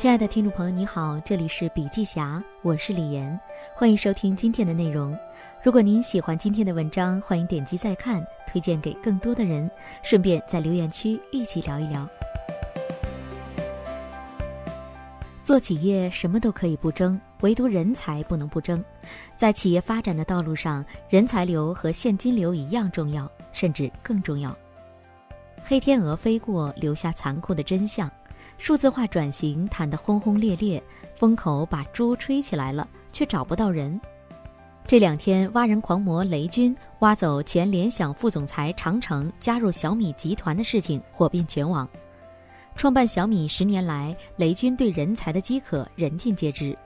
亲爱的听众朋友，你好，这里是笔记侠，我是李岩，欢迎收听今天的内容。如果您喜欢今天的文章，欢迎点击再看，推荐给更多的人，顺便在留言区一起聊一聊。做企业什么都可以不争，唯独人才不能不争。在企业发展的道路上，人才流和现金流一样重要，甚至更重要。黑天鹅飞过，留下残酷的真相。数字化转型谈得轰轰烈烈，风口把猪吹起来了，却找不到人。这两天，挖人狂魔雷军挖走前联想副总裁长城，加入小米集团的事情火遍全网。创办小米十年来，雷军对人才的饥渴人尽皆知。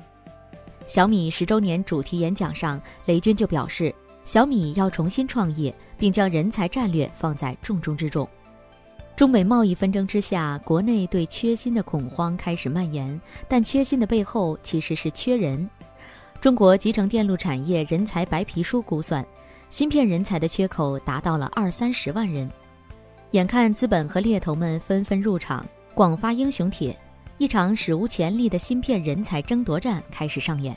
小米十周年主题演讲上，雷军就表示，小米要重新创业，并将人才战略放在重中之重。中美贸易纷争之下，国内对缺芯的恐慌开始蔓延，但缺芯的背后其实是缺人。中国集成电路产业人才白皮书估算，芯片人才的缺口达到了二三十万人。眼看资本和猎头们纷纷入场，广发英雄帖，一场史无前例的芯片人才争夺战开始上演。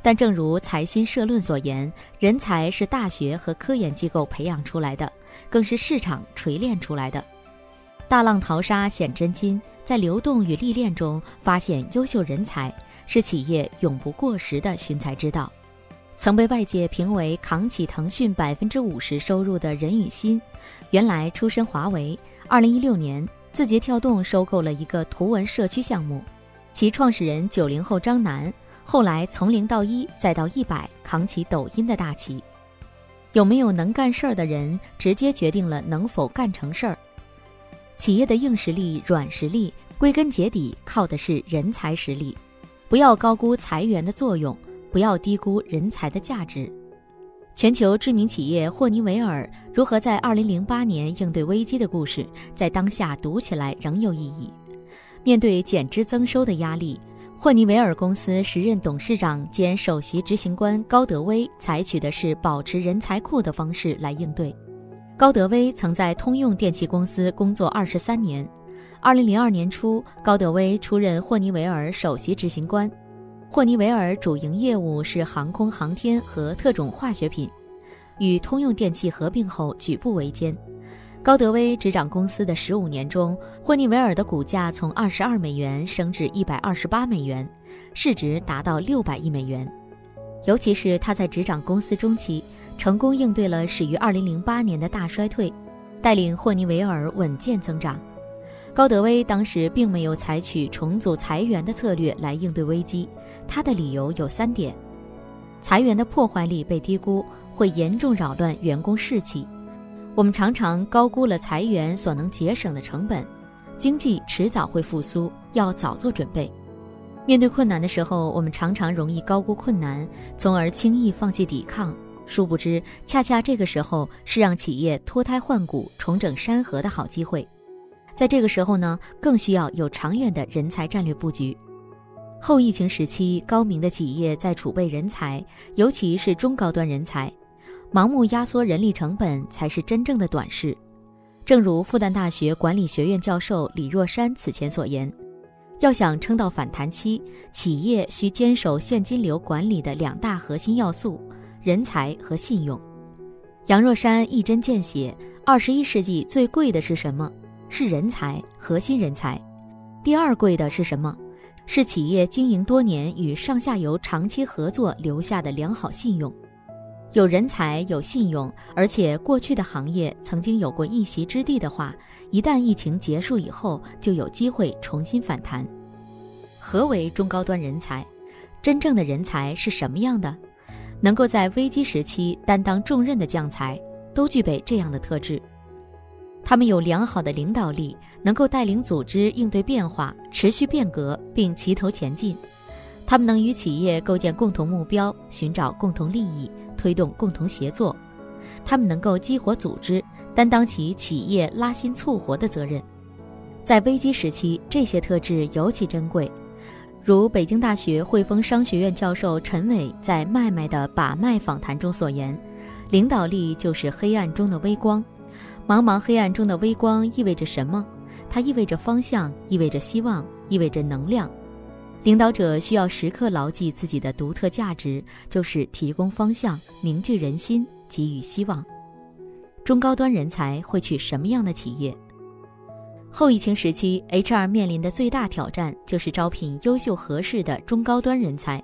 但正如财新社论所言，人才是大学和科研机构培养出来的，更是市场锤炼出来的。大浪淘沙显真金，在流动与历练中发现优秀人才，是企业永不过时的寻才之道。曾被外界评为扛起腾讯百分之五十收入的任宇欣，原来出身华为。二零一六年，字节跳动收购了一个图文社区项目，其创始人九零后张楠，后来从零到一再到一百，扛起抖音的大旗。有没有能干事儿的人，直接决定了能否干成事儿。企业的硬实力、软实力，归根结底靠的是人才实力。不要高估裁员的作用，不要低估人才的价值。全球知名企业霍尼韦尔如何在2008年应对危机的故事，在当下读起来仍有意义。面对减资增收的压力，霍尼韦尔公司时任董事长兼首席执行官高德威采取的是保持人才库的方式来应对。高德威曾在通用电气公司工作二十三年。二零零二年初，高德威出任霍尼韦尔首席执行官。霍尼韦尔主营业务是航空航天和特种化学品，与通用电气合并后举步维艰。高德威执掌公司的十五年中，霍尼韦尔的股价从二十二美元升至一百二十八美元，市值达到六百亿美元。尤其是他在执掌公司中期。成功应对了始于2008年的大衰退，带领霍尼韦尔稳健增长。高德威当时并没有采取重组裁员的策略来应对危机，他的理由有三点：裁员的破坏力被低估，会严重扰乱员工士气；我们常常高估了裁员所能节省的成本；经济迟早会复苏，要早做准备。面对困难的时候，我们常常容易高估困难，从而轻易放弃抵抗。殊不知，恰恰这个时候是让企业脱胎换骨、重整山河的好机会。在这个时候呢，更需要有长远的人才战略布局。后疫情时期，高明的企业在储备人才，尤其是中高端人才，盲目压缩人力成本才是真正的短视。正如复旦大学管理学院教授李若山此前所言，要想撑到反弹期，企业需坚守现金流管理的两大核心要素。人才和信用，杨若山一针见血。二十一世纪最贵的是什么？是人才，核心人才。第二贵的是什么？是企业经营多年与上下游长期合作留下的良好信用。有人才，有信用，而且过去的行业曾经有过一席之地的话，一旦疫情结束以后，就有机会重新反弹。何为中高端人才？真正的人才是什么样的？能够在危机时期担当重任的将才，都具备这样的特质：他们有良好的领导力，能够带领组织应对变化、持续变革，并齐头前进；他们能与企业构建共同目标，寻找共同利益，推动共同协作；他们能够激活组织，担当起企业拉新促活的责任。在危机时期，这些特质尤其珍贵。如北京大学汇丰商学院教授陈伟在《麦麦的把脉》访谈中所言：“领导力就是黑暗中的微光。茫茫黑暗中的微光意味着什么？它意味着方向，意味着希望，意味着能量，领导者需要时刻牢记自己的独特价值，就是提供方向、凝聚人心、给予希望。中高端人才会去什么样的企业？后疫情时期，HR 面临的最大挑战就是招聘优秀合适的中高端人才。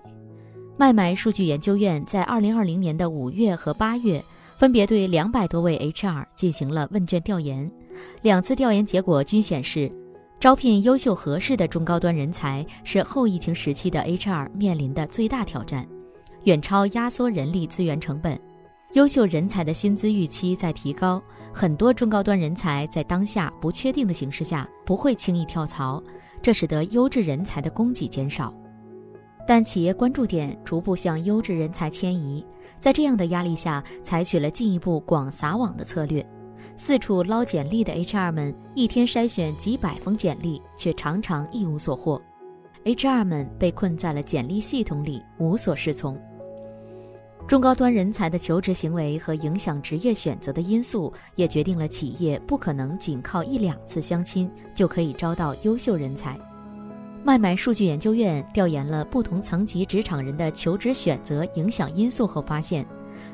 麦麦数据研究院在2020年的五月和八月，分别对两百多位 HR 进行了问卷调研，两次调研结果均显示。招聘优秀合适的中高端人才是后疫情时期的 HR 面临的最大挑战，远超压缩人力资源成本。优秀人才的薪资预期在提高，很多中高端人才在当下不确定的形势下不会轻易跳槽，这使得优质人才的供给减少。但企业关注点逐步向优质人才迁移，在这样的压力下，采取了进一步广撒网的策略。四处捞简历的 HR 们，一天筛选几百封简历，却常常一无所获。HR 们被困在了简历系统里，无所适从。中高端人才的求职行为和影响职业选择的因素，也决定了企业不可能仅靠一两次相亲就可以招到优秀人才。麦麦数据研究院调研了不同层级职场人的求职选择影响因素后发现。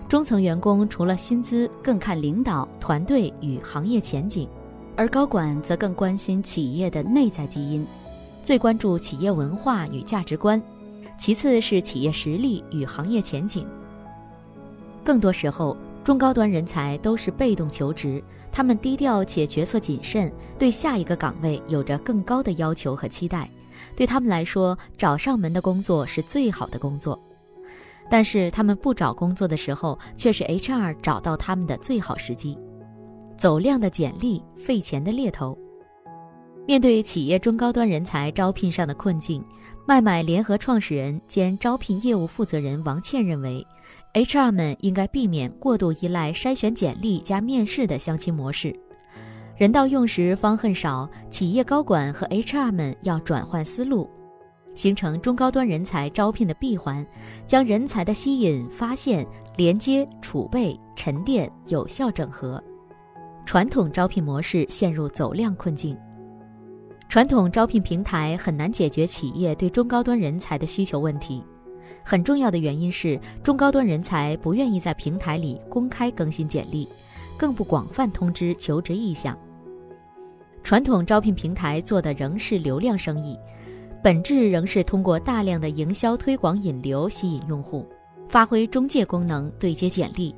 中层员工除了薪资，更看领导团队与行业前景，而高管则更关心企业的内在基因，最关注企业文化与价值观，其次是企业实力与行业前景。更多时候，中高端人才都是被动求职，他们低调且决策谨慎，对下一个岗位有着更高的要求和期待。对他们来说，找上门的工作是最好的工作。但是他们不找工作的时候，却是 HR 找到他们的最好时机。走量的简历，费钱的猎头。面对企业中高端人才招聘上的困境，麦麦联合创始人兼招聘业务负责人王倩认为，HR 们应该避免过度依赖筛选简历加面试的相亲模式。人到用时方恨少，企业高管和 HR 们要转换思路。形成中高端人才招聘的闭环，将人才的吸引、发现、连接、储备、沉淀有效整合。传统招聘模式陷入走量困境，传统招聘平台很难解决企业对中高端人才的需求问题。很重要的原因是，中高端人才不愿意在平台里公开更新简历，更不广泛通知求职意向。传统招聘平台做的仍是流量生意。本质仍是通过大量的营销推广引流吸引用户，发挥中介功能对接简历。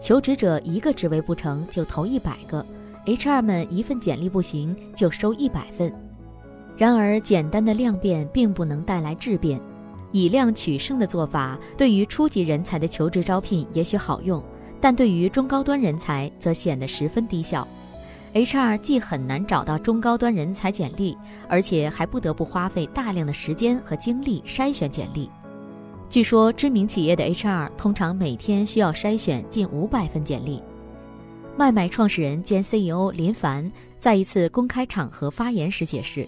求职者一个职位不成就投一百个，HR 们一份简历不行就收一百份。然而，简单的量变并不能带来质变，以量取胜的做法对于初级人才的求职招聘也许好用，但对于中高端人才则显得十分低效。HR 既很难找到中高端人才简历，而且还不得不花费大量的时间和精力筛选简历。据说，知名企业的 HR 通常每天需要筛选近五百份简历。麦麦创始人兼 CEO 林凡在一次公开场合发言时解释，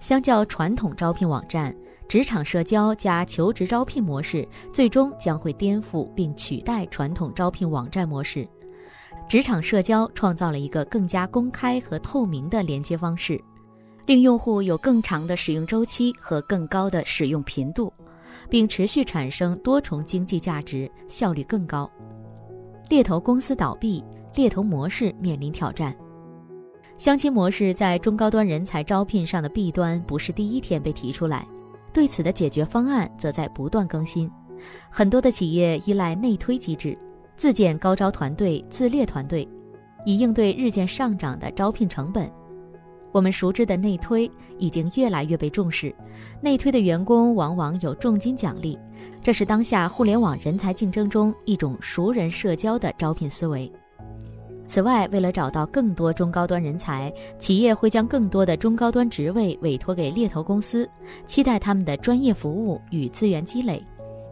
相较传统招聘网站，职场社交加求职招聘模式最终将会颠覆并取代传统招聘网站模式。职场社交创造了一个更加公开和透明的连接方式，令用户有更长的使用周期和更高的使用频度，并持续产生多重经济价值，效率更高。猎头公司倒闭，猎头模式面临挑战。相亲模式在中高端人才招聘上的弊端不是第一天被提出来，对此的解决方案则在不断更新。很多的企业依赖内推机制。自建高招团队、自列团队，以应对日渐上涨的招聘成本。我们熟知的内推已经越来越被重视，内推的员工往往有重金奖励，这是当下互联网人才竞争中一种熟人社交的招聘思维。此外，为了找到更多中高端人才，企业会将更多的中高端职位委托给猎头公司，期待他们的专业服务与资源积累。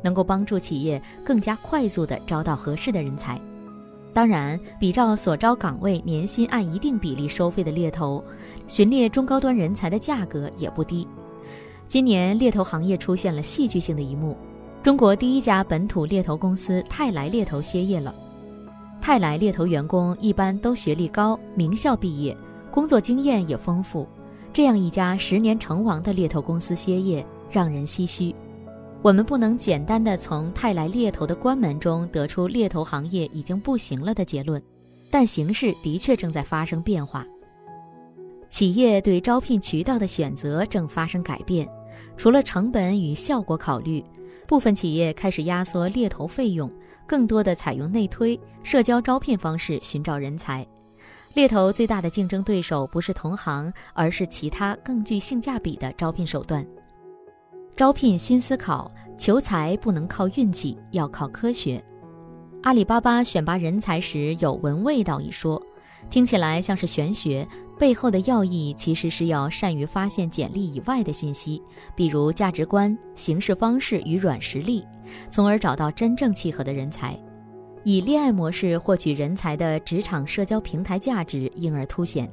能够帮助企业更加快速地招到合适的人才。当然，比照所招岗位年薪按一定比例收费的猎头，寻猎中高端人才的价格也不低。今年猎头行业出现了戏剧性的一幕：中国第一家本土猎头公司泰来猎头歇业了。泰来猎头员工一般都学历高，名校毕业，工作经验也丰富。这样一家十年成王的猎头公司歇业。让人唏嘘。我们不能简单的从泰来猎头的关门中得出猎头行业已经不行了的结论，但形势的确正在发生变化。企业对招聘渠道的选择正发生改变，除了成本与效果考虑，部分企业开始压缩猎头费用，更多的采用内推、社交招聘方式寻找人才。猎头最大的竞争对手不是同行，而是其他更具性价比的招聘手段。招聘新思考，求财不能靠运气，要靠科学。阿里巴巴选拔人才时有“闻味道”一说，听起来像是玄学，背后的要义其实是要善于发现简历以外的信息，比如价值观、行事方式与软实力，从而找到真正契合的人才。以恋爱模式获取人才的职场社交平台价值因而凸显。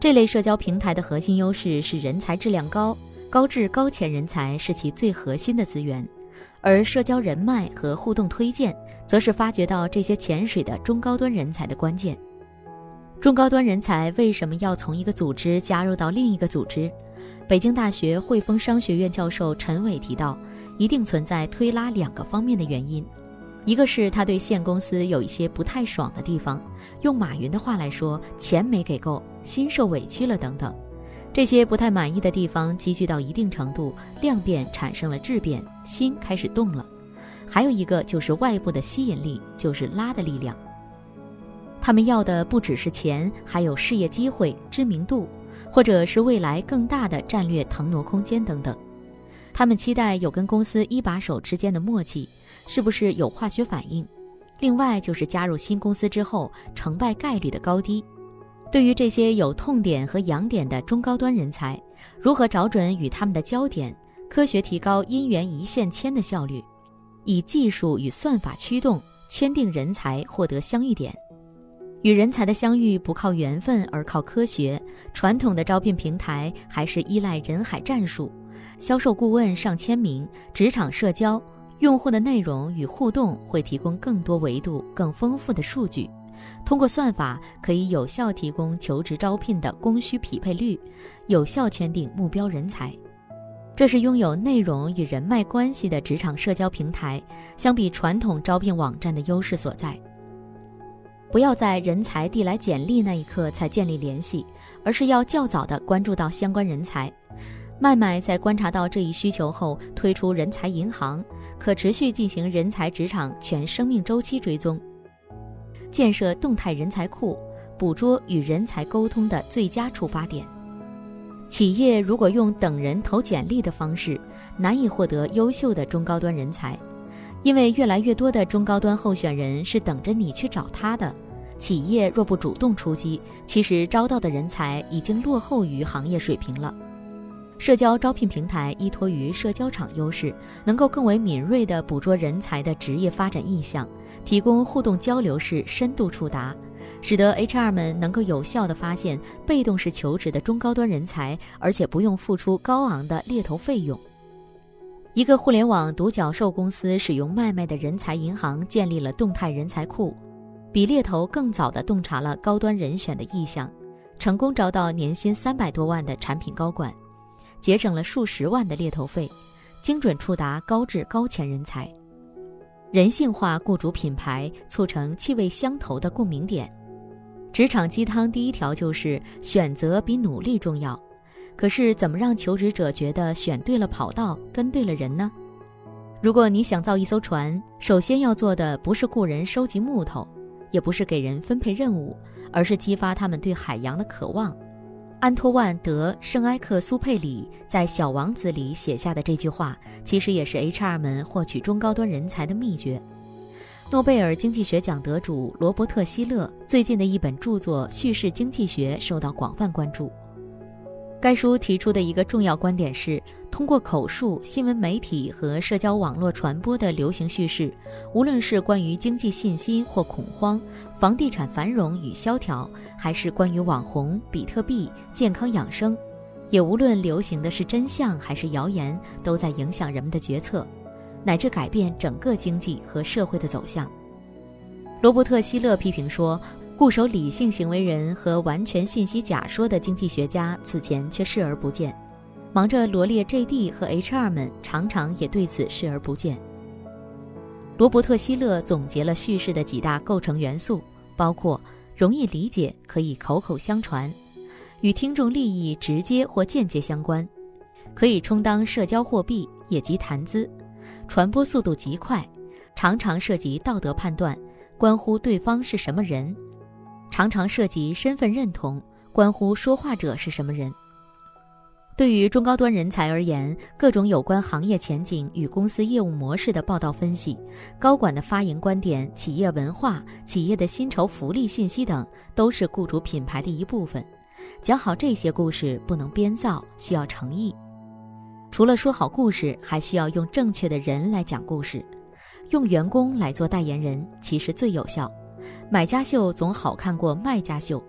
这类社交平台的核心优势是人才质量高，高质高潜人才是其最核心的资源，而社交人脉和互动推荐则是发掘到这些潜水的中高端人才的关键。中高端人才为什么要从一个组织加入到另一个组织？北京大学汇丰商学院教授陈伟提到，一定存在推拉两个方面的原因。一个是他对现公司有一些不太爽的地方，用马云的话来说，钱没给够，心受委屈了等等，这些不太满意的地方积聚到一定程度，量变产生了质变，心开始动了。还有一个就是外部的吸引力，就是拉的力量。他们要的不只是钱，还有事业机会、知名度，或者是未来更大的战略腾挪空间等等。他们期待有跟公司一把手之间的默契。是不是有化学反应？另外就是加入新公司之后成败概率的高低。对于这些有痛点和痒点的中高端人才，如何找准与他们的焦点，科学提高因缘一线牵的效率，以技术与算法驱动圈定人才，获得相遇点。与人才的相遇不靠缘分，而靠科学。传统的招聘平台还是依赖人海战术，销售顾问上千名，职场社交。用户的内容与互动会提供更多维度、更丰富的数据，通过算法可以有效提供求职招聘的供需匹配率，有效圈定目标人才。这是拥有内容与人脉关系的职场社交平台相比传统招聘网站的优势所在。不要在人才递来简历那一刻才建立联系，而是要较早的关注到相关人才。麦麦在观察到这一需求后，推出人才银行。可持续进行人才职场全生命周期追踪，建设动态人才库，捕捉与人才沟通的最佳出发点。企业如果用等人投简历的方式，难以获得优秀的中高端人才，因为越来越多的中高端候选人是等着你去找他的。企业若不主动出击，其实招到的人才已经落后于行业水平了。社交招聘平台依托于社交场优势，能够更为敏锐地捕捉人才的职业发展意向，提供互动交流式深度触达，使得 HR 们能够有效地发现被动式求职的中高端人才，而且不用付出高昂的猎头费用。一个互联网独角兽公司使用麦麦的人才银行建立了动态人才库，比猎头更早地洞察了高端人选的意向，成功招到年薪三百多万的产品高管。节省了数十万的猎头费，精准触达高质高潜人才，人性化雇主品牌，促成气味相投的共鸣点。职场鸡汤第一条就是选择比努力重要。可是怎么让求职者觉得选对了跑道，跟对了人呢？如果你想造一艘船，首先要做的不是雇人收集木头，也不是给人分配任务，而是激发他们对海洋的渴望。安托万·德·圣埃克苏佩里在《小王子》里写下的这句话，其实也是 HR 们获取中高端人才的秘诀。诺贝尔经济学奖得主罗伯特·希勒最近的一本著作《叙事经济学》受到广泛关注。该书提出的一个重要观点是。通过口述、新闻媒体和社交网络传播的流行叙事，无论是关于经济信心或恐慌、房地产繁荣与萧条，还是关于网红、比特币、健康养生，也无论流行的是真相还是谣言，都在影响人们的决策，乃至改变整个经济和社会的走向。罗伯特·希勒批评说，固守理性行为人和完全信息假说的经济学家此前却视而不见。忙着罗列 JD 和 HR 们常常也对此视而不见。罗伯特·希勒总结了叙事的几大构成元素，包括容易理解、可以口口相传、与听众利益直接或间接相关、可以充当社交货币也即谈资、传播速度极快、常常涉及道德判断、关乎对方是什么人、常常涉及身份认同、关乎说话者是什么人。对于中高端人才而言，各种有关行业前景与公司业务模式的报道分析、高管的发言观点、企业文化、企业的薪酬福利信息等，都是雇主品牌的一部分。讲好这些故事不能编造，需要诚意。除了说好故事，还需要用正确的人来讲故事。用员工来做代言人，其实最有效。买家秀总好看过卖家秀。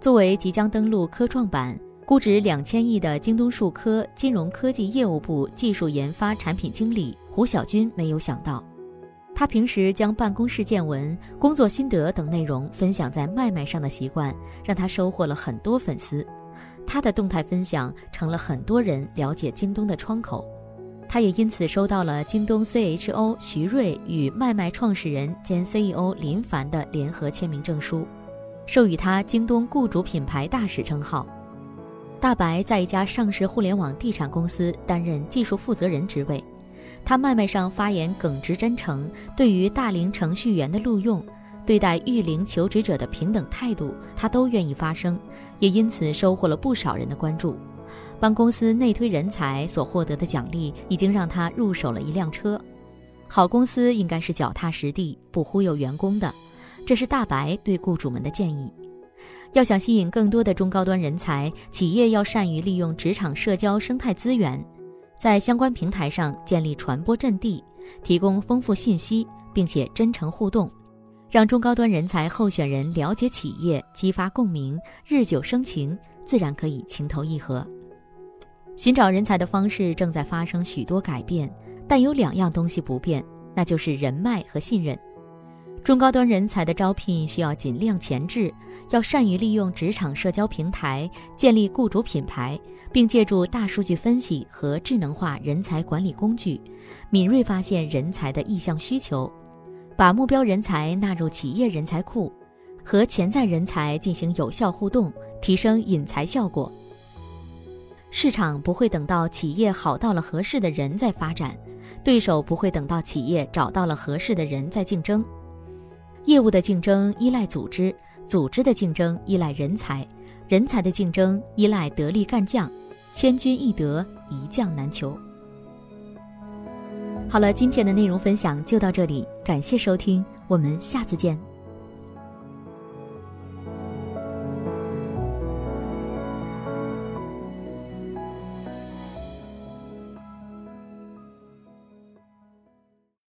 作为即将登陆科创板。估值两千亿的京东数科金融科技业务部技术研发产品经理胡晓军没有想到，他平时将办公室见闻、工作心得等内容分享在麦麦上的习惯，让他收获了很多粉丝。他的动态分享成了很多人了解京东的窗口，他也因此收到了京东 CHO 徐瑞与麦麦创始人兼 CEO 林凡的联合签名证书，授予他京东雇主品牌大使称号。大白在一家上市互联网地产公司担任技术负责人职位，他麦麦上发言耿直真诚，对于大龄程序员的录用，对待育龄求职者的平等态度，他都愿意发声，也因此收获了不少人的关注。帮公司内推人才所获得的奖励，已经让他入手了一辆车。好公司应该是脚踏实地，不忽悠员工的，这是大白对雇主们的建议。要想吸引更多的中高端人才，企业要善于利用职场社交生态资源，在相关平台上建立传播阵地，提供丰富信息，并且真诚互动，让中高端人才候选人了解企业，激发共鸣，日久生情，自然可以情投意合。寻找人才的方式正在发生许多改变，但有两样东西不变，那就是人脉和信任。中高端人才的招聘需要尽量前置，要善于利用职场社交平台建立雇主品牌，并借助大数据分析和智能化人才管理工具，敏锐发现人才的意向需求，把目标人才纳入企业人才库，和潜在人才进行有效互动，提升引才效果。市场不会等到企业好到了合适的人再发展，对手不会等到企业找到了合适的人再竞争。业务的竞争依赖组织，组织的竞争依赖人才，人才的竞争依赖得力干将。千军易得，一将难求。好了，今天的内容分享就到这里，感谢收听，我们下次见。